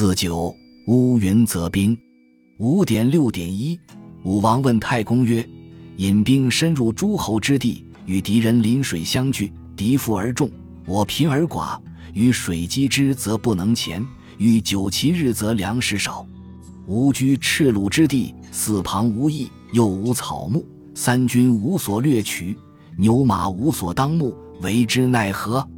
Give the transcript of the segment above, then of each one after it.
四九乌云则兵。五点六点一，武王问太公曰：“引兵深入诸侯之地，与敌人临水相距，敌富而众，我贫而寡。与水击之，则不能前；与久其日，则粮食少。吾居赤鲁之地，四旁无邑，又无草木，三军无所掠取，牛马无所当牧，为之奈何？”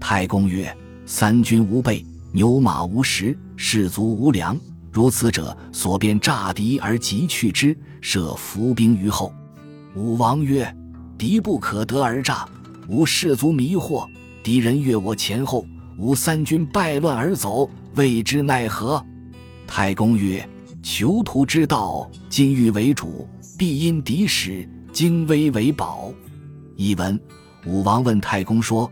太公曰：“三军无备。”牛马无食，士卒无粮，如此者，所便诈敌而急去之，设伏兵于后。武王曰：“敌不可得而诈，吾士卒迷惑，敌人越我前后，吾三军败乱而走，谓之奈何？”太公曰：“囚徒之道，今欲为主，必因敌使，精威为宝。”译文：武王问太公说：“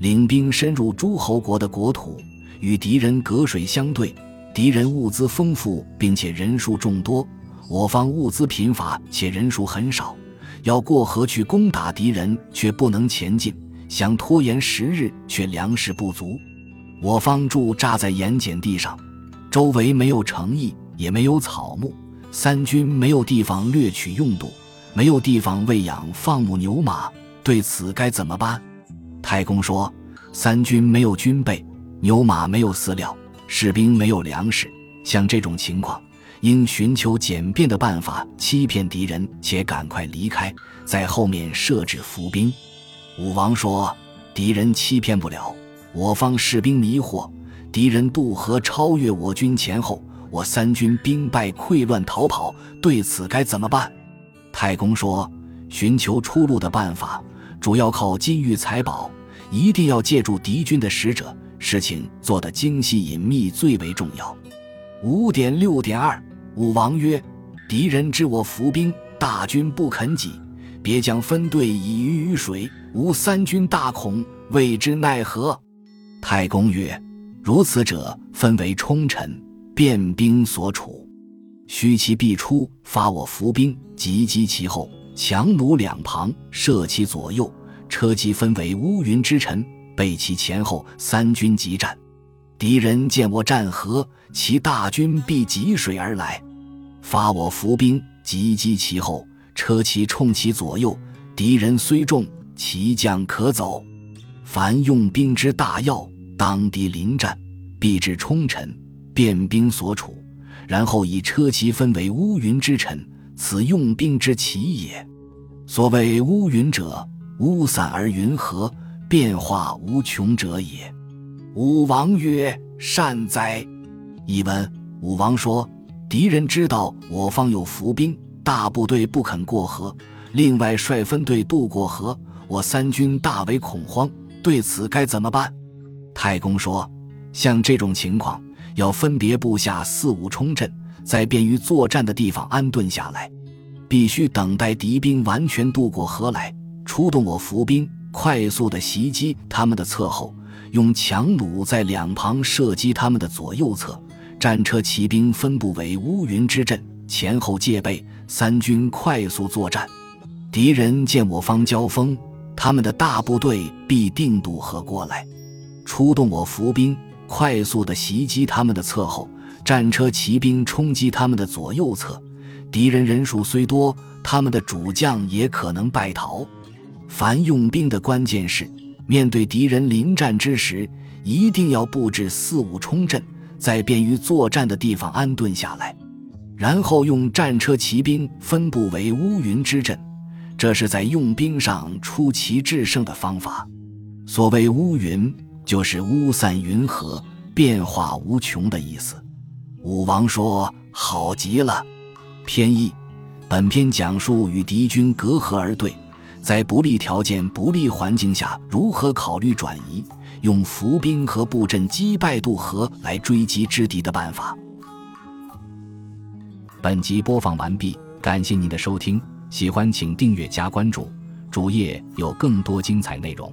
领兵深入诸侯国的国土。”与敌人隔水相对，敌人物资丰富，并且人数众多；我方物资贫乏，且人数很少，要过河去攻打敌人，却不能前进；想拖延时日，却粮食不足。我方驻扎在盐碱地上，周围没有城邑，也没有草木，三军没有地方掠取用度，没有地方喂养放牧牛马，对此该怎么办？太公说：三军没有军备。牛马没有饲料，士兵没有粮食，像这种情况，应寻求简便的办法欺骗敌人，且赶快离开，在后面设置伏兵。武王说：“敌人欺骗不了我方士兵，迷惑敌人渡河超越我军前后，我三军兵败溃乱逃跑，对此该怎么办？”太公说：“寻求出路的办法，主要靠金玉财宝，一定要借助敌军的使者。”事情做得精细隐秘最为重要。五点六点二，武王曰：“敌人知我伏兵，大军不肯己，别将分队以鱼于水，吾三军大恐，谓之奈何？”太公曰：“如此者，分为冲臣、变兵所处。须其必出，发我伏兵，急击其后，强弩两旁，射其左右，车骑分为乌云之臣。”备其前后，三军急战。敌人见我战河，其大军必急水而来，发我伏兵，急击其后，车骑冲其左右。敌人虽众，其将可走。凡用兵之大要，当敌临战，必至冲臣、变兵所处，然后以车骑分为乌云之臣，此用兵之奇也。所谓乌云者，乌散而云合。变化无穷者也。武王曰：“善哉！”译文：武王说，敌人知道我方有伏兵，大部队不肯过河，另外率分队渡过河，我三军大为恐慌。对此该怎么办？太公说：“像这种情况，要分别部下四五冲阵，在便于作战的地方安顿下来，必须等待敌兵完全渡过河来，出动我伏兵。”快速的袭击他们的侧后，用强弩在两旁射击他们的左右侧。战车骑兵分布为乌云之阵，前后戒备。三军快速作战，敌人见我方交锋，他们的大部队必定渡河过来，出动我伏兵，快速的袭击他们的侧后。战车骑兵冲击他们的左右侧。敌人人数虽多，他们的主将也可能败逃。凡用兵的关键是，面对敌人临战之时，一定要布置四五冲阵，在便于作战的地方安顿下来，然后用战车骑兵分布为乌云之阵，这是在用兵上出奇制胜的方法。所谓乌云，就是乌散云和、变化无穷的意思。武王说：“好极了。”偏义，本篇讲述与敌军隔河而对。在不利条件、不利环境下，如何考虑转移，用伏兵和布阵击败渡河来追击之敌的办法？本集播放完毕，感谢您的收听，喜欢请订阅加关注，主页有更多精彩内容。